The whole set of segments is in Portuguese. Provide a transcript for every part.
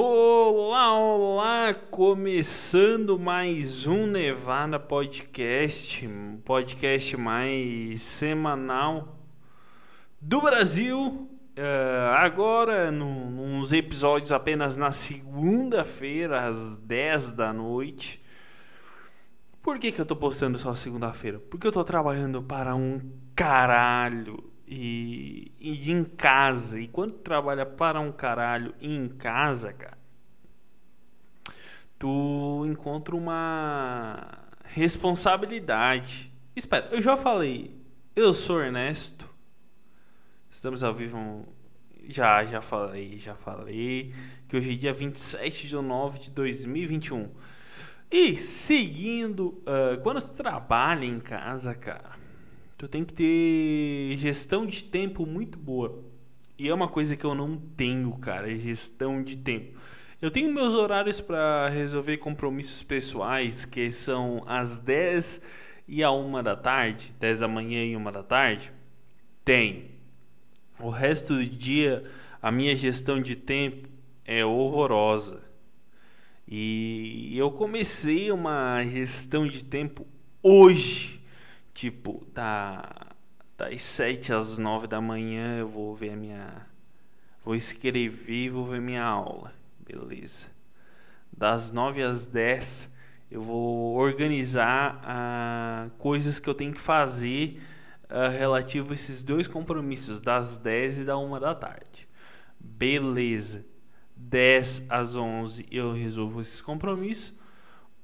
Olá, olá! Começando mais um Nevada Podcast, podcast mais semanal do Brasil. Uh, agora, no, nos episódios apenas na segunda-feira, às 10 da noite. Por que, que eu tô postando só segunda-feira? Porque eu tô trabalhando para um caralho e, e em casa. E quando tu trabalha para um caralho em casa, cara, tu encontra uma responsabilidade. Espera, eu já falei, eu sou Ernesto. Estamos ao vivo. Já, já falei, já falei. Que hoje é dia 27 de nove de 2021. E seguindo, uh, quando tu trabalha em casa, cara, Tu tem que ter gestão de tempo muito boa. E é uma coisa que eu não tenho, cara, é gestão de tempo. Eu tenho meus horários para resolver compromissos pessoais, que são às 10 e a 1 da tarde, 10 da manhã e 1 da tarde. Tem. O resto do dia, a minha gestão de tempo é horrorosa. E eu comecei uma gestão de tempo hoje Tipo, tá das 7 às 9 da manhã eu vou ver a minha. Vou escrever vou ver minha aula. Beleza. Das 9 às 10 eu vou organizar uh, coisas que eu tenho que fazer uh, relativo a esses dois compromissos, das 10 e da 1 da tarde. Beleza. 10 às 11 eu resolvo esses compromissos.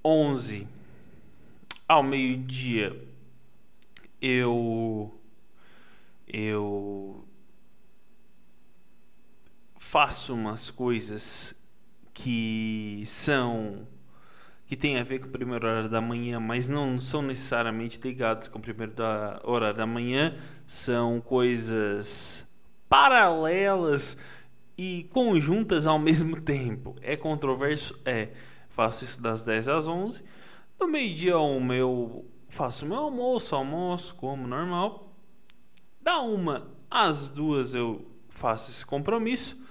11 ao meio-dia eu eu faço umas coisas que são que tem a ver com o primeiro horário da manhã, mas não são necessariamente ligados com o primeiro da horário da manhã, são coisas paralelas e conjuntas ao mesmo tempo. É controverso? É. Faço isso das 10 às 11. Do meio-dia ao meu faço meu almoço, almoço como normal. Da uma às duas eu faço esse compromisso.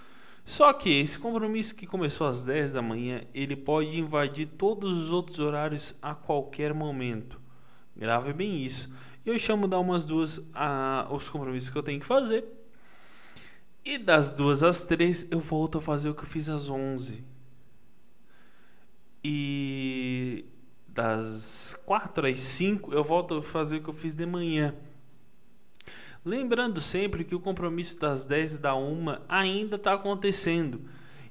Só que esse compromisso que começou às 10 da manhã, ele pode invadir todos os outros horários a qualquer momento. Grave bem isso. Eu chamo dar umas duas a, os compromissos que eu tenho que fazer. E das duas às três eu volto a fazer o que eu fiz às 11. E das 4 às 5 eu volto a fazer o que eu fiz de manhã. Lembrando sempre que o compromisso das 10 da 1 ainda está acontecendo.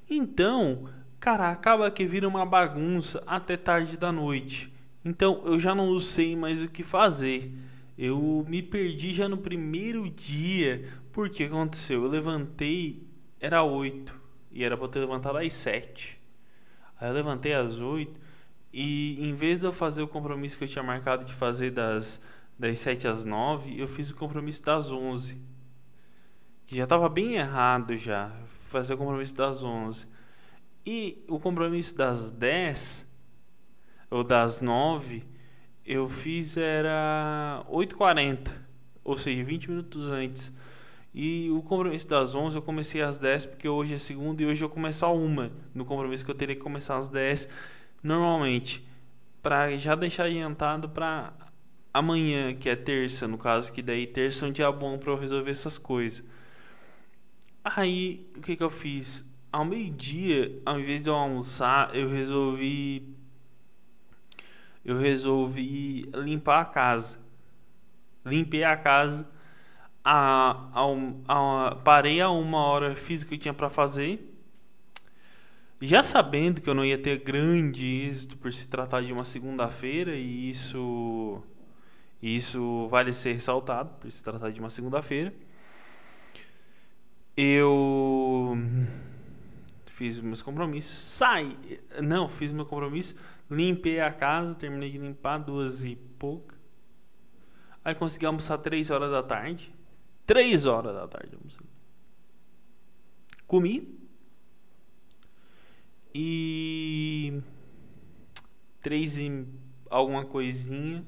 Então, cara, acaba que vira uma bagunça até tarde da noite. Então eu já não sei mais o que fazer. Eu me perdi já no primeiro dia. Porque aconteceu? Eu levantei, era 8 e era para ter levantado às 7. Aí eu levantei às 8 e em vez de eu fazer o compromisso que eu tinha marcado de fazer das, das 7 às 9, eu fiz o compromisso das 11. Que já estava bem errado já, fazer o compromisso das 11. E o compromisso das 10 ou das 9, eu fiz era 8h40, ou seja, 20 minutos antes. E o compromisso das 11 eu comecei às 10 porque hoje é segunda e hoje eu começo a uma. No compromisso que eu teria que começar às 10 normalmente para já deixar adiantado para amanhã, que é terça, no caso, que daí terça é um dia bom para eu resolver essas coisas. Aí, o que que eu fiz? Ao meio-dia, ao invés de eu almoçar, eu resolvi eu resolvi limpar a casa. Limpei a casa. A, a, a, parei a uma hora, fiz o que eu tinha para fazer já sabendo que eu não ia ter grande êxito por se tratar de uma segunda-feira, e isso, isso vale ser ressaltado por se tratar de uma segunda-feira, eu fiz meus compromissos, saí, não, fiz meu compromisso, limpei a casa, terminei de limpar duas e pouca, aí consegui almoçar três horas da tarde, três horas da tarde almoçando. Comi, e três e alguma coisinha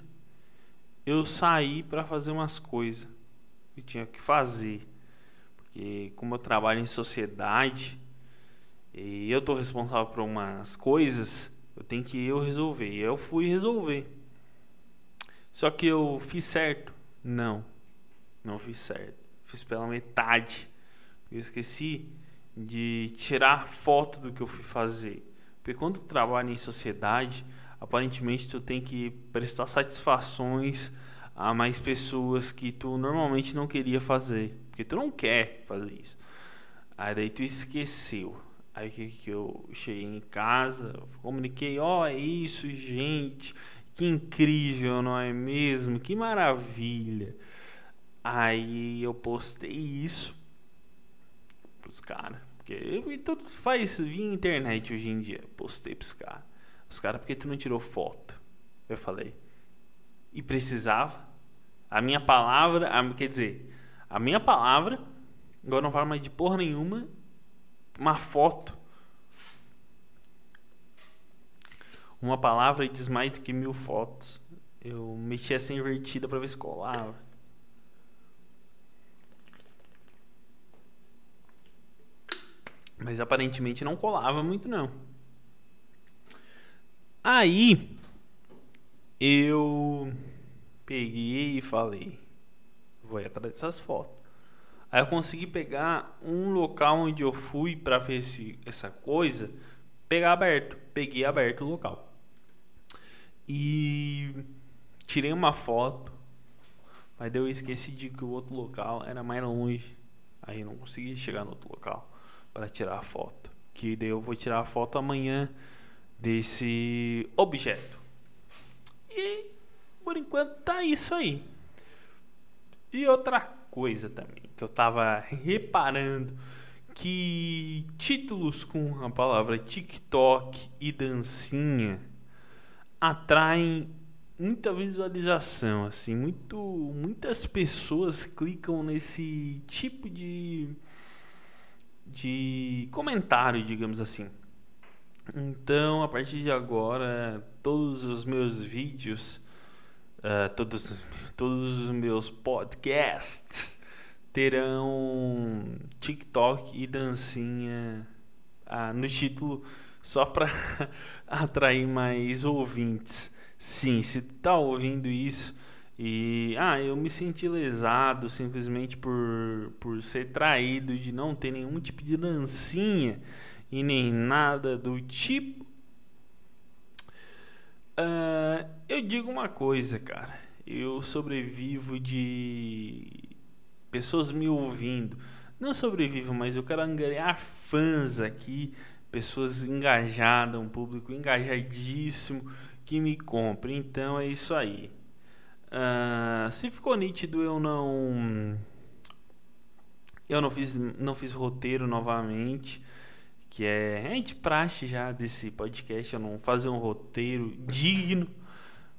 eu saí para fazer umas coisas que tinha que fazer porque como eu trabalho em sociedade e eu tô responsável por umas coisas, eu tenho que eu resolver. E eu fui resolver. Só que eu fiz certo? Não. Não fiz certo. Fiz pela metade. Eu esqueci de tirar foto do que eu fui fazer. Porque quando tu trabalha em sociedade, aparentemente tu tem que prestar satisfações a mais pessoas que tu normalmente não queria fazer, porque tu não quer fazer isso. Aí daí tu esqueceu. Aí que, eu cheguei em casa, comuniquei, ó, oh, é isso, gente, que incrível, não é mesmo? Que maravilha. Aí eu postei isso pros caras. Porque tudo faz via internet hoje em dia. Postei pros caras. Os caras, por que tu não tirou foto? Eu falei. E precisava. A minha palavra, a, quer dizer, a minha palavra, agora não falo mais de porra nenhuma, uma foto. Uma palavra diz mais do que mil fotos. Eu mexi essa invertida para ver se colava. Mas aparentemente não colava muito não. Aí eu peguei e falei, vou ir atrás dessas fotos. Aí eu consegui pegar um local onde eu fui para ver essa coisa, pegar aberto. Peguei aberto o local. E tirei uma foto, mas daí eu esqueci de que o outro local era mais longe. Aí eu não consegui chegar no outro local para tirar a foto. Que daí eu vou tirar a foto amanhã desse objeto. E por enquanto tá isso aí. E outra coisa também que eu tava reparando que títulos com a palavra TikTok e dancinha atraem muita visualização, assim, muito muitas pessoas clicam nesse tipo de de comentário, digamos assim. Então, a partir de agora, todos os meus vídeos, uh, todos, todos os meus podcasts terão TikTok e dancinha uh, no título só para atrair mais ouvintes. Sim, se tá ouvindo isso e ah, eu me senti lesado simplesmente por, por ser traído de não ter nenhum tipo de dancinha e nem nada do tipo. Uh, eu digo uma coisa, cara. Eu sobrevivo de pessoas me ouvindo. Não sobrevivo, mas eu quero angariar fãs aqui, pessoas engajadas, um público engajadíssimo que me compre. Então é isso aí. Uh, se ficou nítido, eu não. Eu não fiz, não fiz roteiro novamente que é, é de praxe já desse podcast eu não fazer um roteiro digno,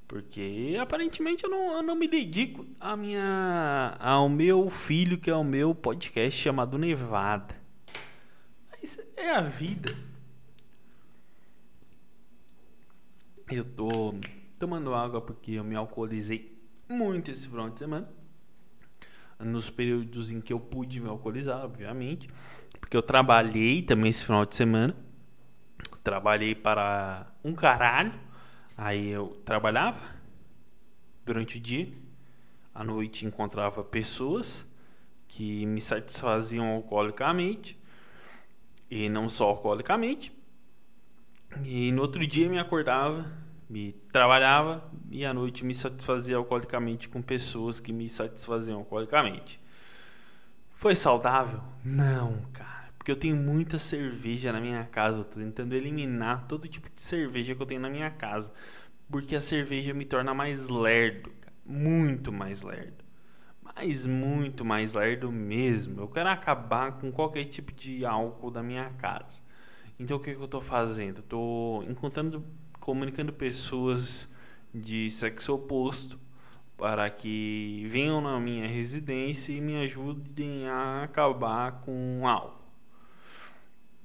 porque aparentemente eu não, eu não me dedico a minha, ao meu filho, que é o meu podcast chamado Nevada. Mas é a vida. Eu tô tomando água porque eu me alcoolizei muito esse final de semana. Nos períodos em que eu pude me alcoolizar, obviamente. Porque eu trabalhei também esse final de semana. Trabalhei para um caralho. Aí eu trabalhava durante o dia. À noite encontrava pessoas que me satisfaziam alcoolicamente. E não só alcoolicamente. E no outro dia me acordava, me trabalhava e à noite me satisfazia alcoolicamente com pessoas que me satisfaziam alcoolicamente. Foi saudável? Não, cara. Porque eu tenho muita cerveja na minha casa. Eu tô tentando eliminar todo tipo de cerveja que eu tenho na minha casa. Porque a cerveja me torna mais lerdo. Cara. Muito mais lerdo. Mas muito mais lerdo mesmo. Eu quero acabar com qualquer tipo de álcool da minha casa. Então o que, que eu tô fazendo? Eu tô encontrando, comunicando pessoas de sexo oposto para que venham na minha residência e me ajudem a acabar com álcool.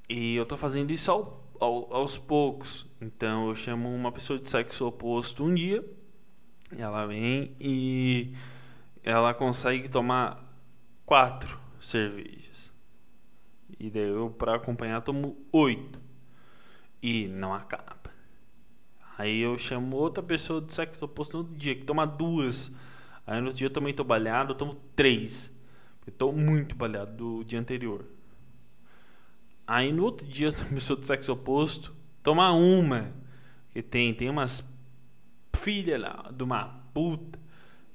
E eu estou fazendo isso ao, ao, aos poucos. Então eu chamo uma pessoa de sexo oposto um dia, ela vem e ela consegue tomar quatro cervejas. E daí eu, pra acompanhar, tomo 8. E não acaba. Aí eu chamo outra pessoa do sexo oposto no dia, que toma duas. Aí no dia eu também tô balhado, eu tomo três. Eu tô muito balhado do dia anterior. Aí no outro dia outra pessoa do sexo oposto toma uma. Que tem, tem umas filha lá de uma puta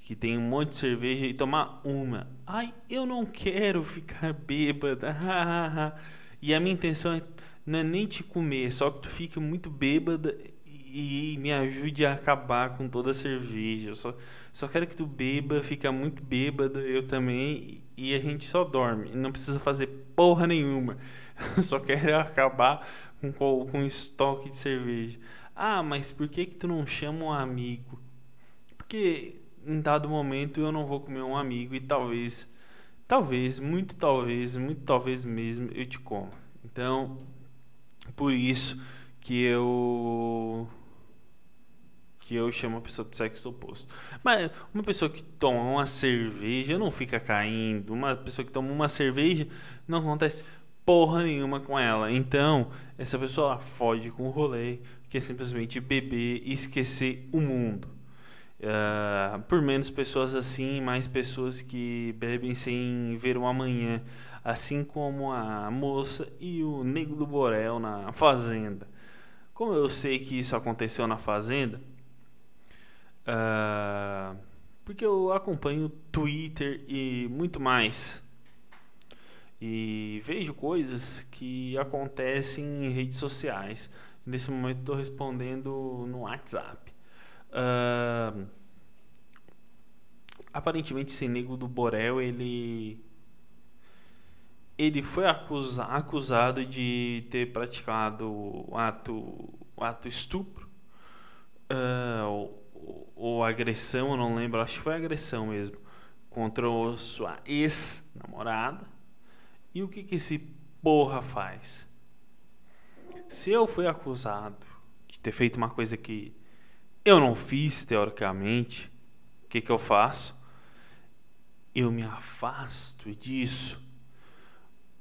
que tem um monte de cerveja e tomar uma. Ai, eu não quero ficar bêbada. e a minha intenção é, não é nem te comer, só que tu fica muito bêbada e me ajude a acabar com toda a cerveja. Eu só, só quero que tu beba, fica muito bêbada, eu também, e a gente só dorme. Não precisa fazer porra nenhuma. só quero acabar com, com estoque de cerveja. Ah, mas por que que tu não chama um amigo? Porque em dado momento eu não vou comer um amigo e talvez, talvez, muito talvez, muito talvez mesmo eu te coma. Então, por isso que eu que eu chamo a pessoa do sexo oposto. Mas uma pessoa que toma uma cerveja não fica caindo. Uma pessoa que toma uma cerveja não acontece porra nenhuma com ela. Então, essa pessoa fode com o rolê, que é simplesmente beber e esquecer o mundo. Uh, por menos pessoas assim, mais pessoas que bebem sem ver o amanhã, assim como a moça e o nego do Borel na fazenda. Como eu sei que isso aconteceu na fazenda, uh, porque eu acompanho Twitter e muito mais. E vejo coisas que acontecem em redes sociais. Nesse momento estou respondendo no WhatsApp. Uh, aparentemente esse nego do Borel, ele ele foi acusa, acusado de ter praticado ato, ato estupro. Uh, ou, agressão, eu não lembro, acho que foi agressão mesmo, contra sua ex-namorada. E o que, que esse porra faz? se eu fui acusado de ter feito uma coisa que eu não fiz teoricamente, o que, que eu faço? Eu me afasto disso.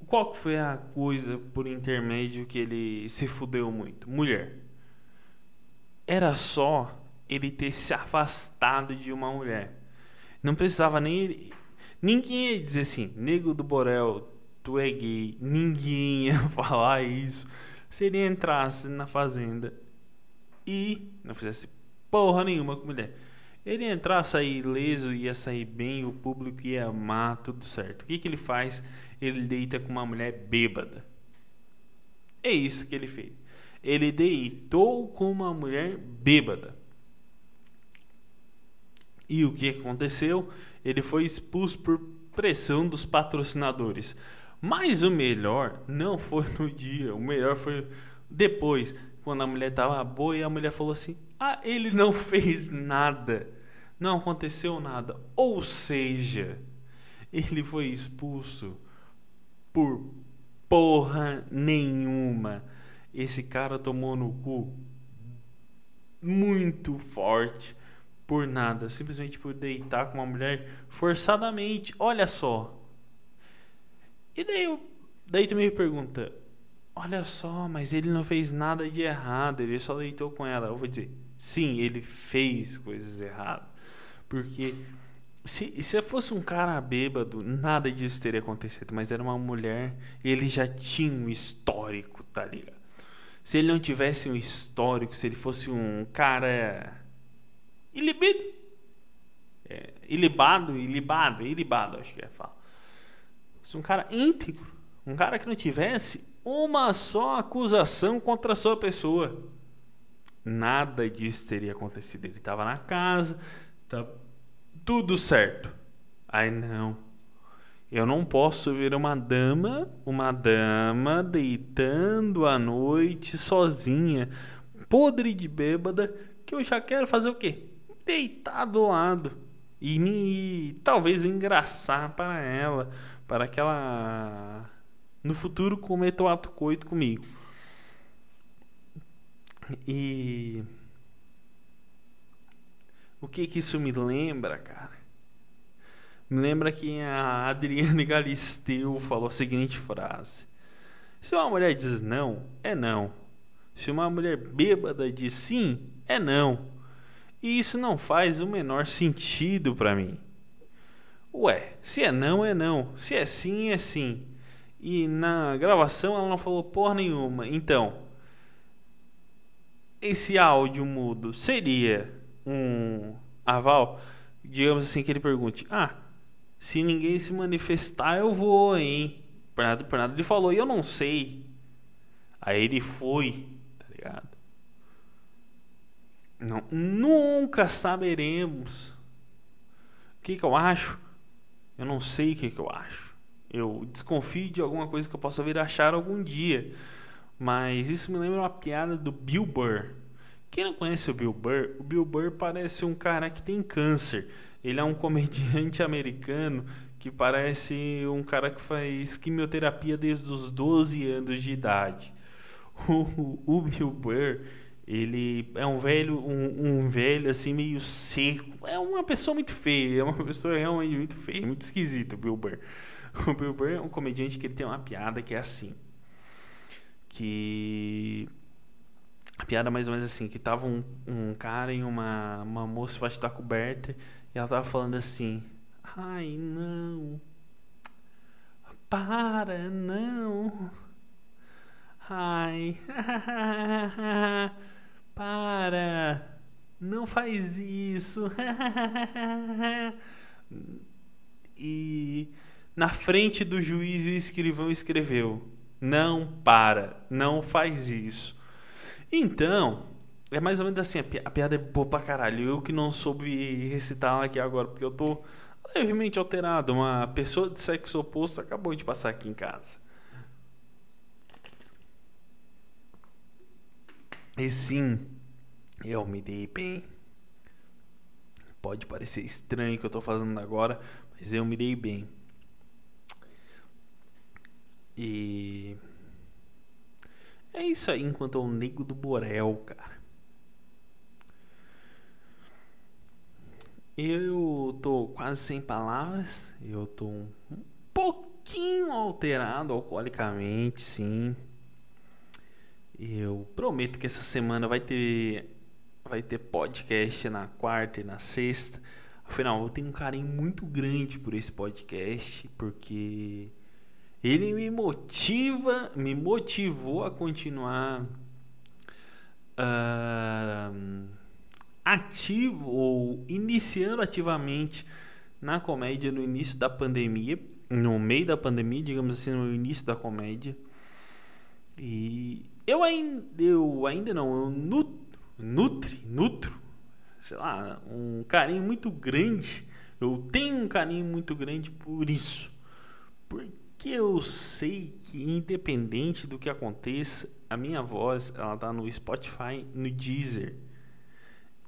Qual que foi a coisa por intermédio que ele se fudeu muito? Mulher. Era só ele ter se afastado de uma mulher. Não precisava nem. Ninguém ia dizer assim, nego do Borel, tu é gay. Ninguém ia falar isso se ele entrasse na fazenda e não fizesse porra nenhuma com mulher. Ele ia entrar, sair ileso, ia sair bem, o público ia amar, tudo certo. O que, que ele faz? Ele deita com uma mulher bêbada. É isso que ele fez. Ele deitou com uma mulher bêbada. E o que aconteceu? Ele foi expulso por pressão dos patrocinadores. Mas o melhor não foi no dia, o melhor foi depois, quando a mulher tava boa e a mulher falou assim: "Ah, ele não fez nada. Não aconteceu nada". Ou seja, ele foi expulso por porra nenhuma. Esse cara tomou no cu muito forte por nada, simplesmente por deitar com uma mulher forçadamente. Olha só, e daí, daí tu me pergunta, olha só, mas ele não fez nada de errado, ele só deitou com ela. Eu vou dizer, sim, ele fez coisas erradas. Porque se, se fosse um cara bêbado, nada disso teria acontecido. Mas era uma mulher e ele já tinha um histórico, tá ligado? Se ele não tivesse um histórico, se ele fosse um cara ilibido, é, ilibado, ilibado, ilibado, acho que é falar se um cara íntegro, um cara que não tivesse uma só acusação contra a sua pessoa, nada disso teria acontecido. Ele estava na casa, tá tudo certo. Aí não. Eu não posso ver uma dama, uma dama deitando à noite sozinha, podre de bêbada, que eu já quero fazer o quê? Deitar do lado e me talvez engraçar para ela para que ela no futuro cometa o ato coito comigo. E o que que isso me lembra, cara? Me lembra que a Adriane Galisteu falou a seguinte frase: Se uma mulher diz não, é não. Se uma mulher bêbada diz sim, é não. E isso não faz o menor sentido para mim. Ué, se é não, é não. Se é sim, é sim. E na gravação ela não falou porra nenhuma. Então, esse áudio mudo seria um aval? Digamos assim que ele pergunte: Ah, se ninguém se manifestar, eu vou, hein? Por nada. Ele falou: Eu não sei. Aí ele foi, tá ligado? Não, nunca saberemos. O que, que eu acho? Eu não sei o que, que eu acho. Eu desconfio de alguma coisa que eu possa vir achar algum dia. Mas isso me lembra uma piada do Bill Burr. Quem não conhece o Bill Burr, o Bill Burr parece um cara que tem câncer. Ele é um comediante americano que parece um cara que faz quimioterapia desde os 12 anos de idade. O, o Bill Burr, ele é um velho, um, um, velho assim meio seco. É uma pessoa muito feia, é uma pessoa realmente muito feia, muito esquisito o Bill Burr. O Bill Burr é um comediante que ele tem uma piada que é assim, que a piada é mais ou menos assim, que tava um, um cara e uma, uma moça debaixo da coberta e ela tava falando assim, ai não, para, não, ai, para, não faz isso, e na frente do juiz o escrivão escreveu, não para, não faz isso. Então, é mais ou menos assim, a piada é boa pra caralho. Eu que não soube recitar aqui agora, porque eu tô levemente alterado. Uma pessoa de sexo oposto acabou de passar aqui em casa. E sim, eu me dei bem. Pode parecer estranho o que eu tô fazendo agora, mas eu me dei bem. E é isso aí, enquanto é o nego do Borel, cara. Eu tô quase sem palavras. Eu tô um pouquinho alterado alcoolicamente, sim. Eu prometo que essa semana vai ter vai ter podcast na quarta e na sexta. Afinal, eu tenho um carinho muito grande por esse podcast, porque ele me motiva, me motivou a continuar uh, ativo ou iniciando ativamente na comédia no início da pandemia, no meio da pandemia, digamos assim, no início da comédia. E eu ainda, eu ainda não, eu nutro, nutri, nutro, sei lá, um carinho muito grande. Eu tenho um carinho muito grande por isso. Porque que eu sei que independente do que aconteça, a minha voz ela tá no Spotify, no Deezer.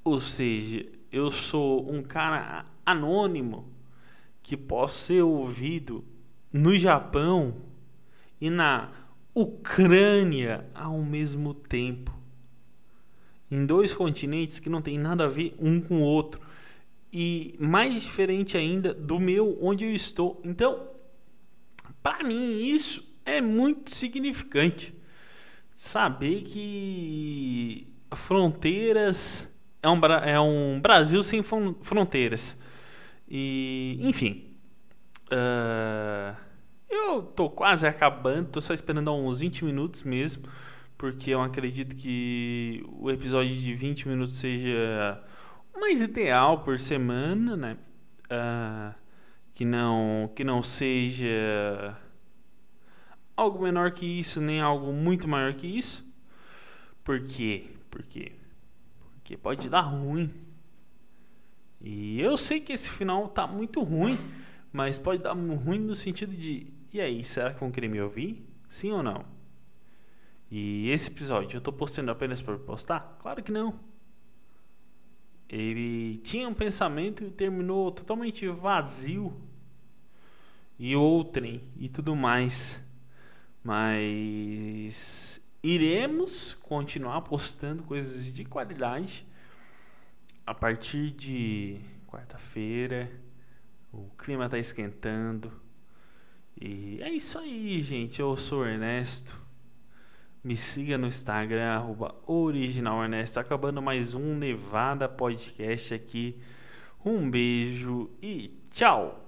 Ou seja, eu sou um cara anônimo que posso ser ouvido no Japão e na Ucrânia ao mesmo tempo. Em dois continentes que não tem nada a ver um com o outro. E mais diferente ainda do meu onde eu estou. Então, para mim, isso é muito significante. Saber que fronteiras é um, é um Brasil sem fronteiras. E, enfim. Uh, eu tô quase acabando, tô só esperando uns 20 minutos mesmo. Porque eu acredito que o episódio de 20 minutos seja o mais ideal por semana, né? Uh, que não que não seja algo menor que isso nem algo muito maior que isso. Por quê? Porque pode dar ruim. E eu sei que esse final tá muito ruim, mas pode dar ruim no sentido de e aí, será que vão querer me ouvir? Sim ou não? E esse episódio eu tô postando apenas por postar? Claro que não. Ele tinha um pensamento e terminou totalmente vazio e outrem e tudo mais. Mas iremos continuar postando coisas de qualidade a partir de quarta-feira. O clima está esquentando E é isso aí, gente. Eu sou Ernesto. Me siga no Instagram, arroba Original Ernesto. Acabando mais um Nevada Podcast aqui. Um beijo e tchau!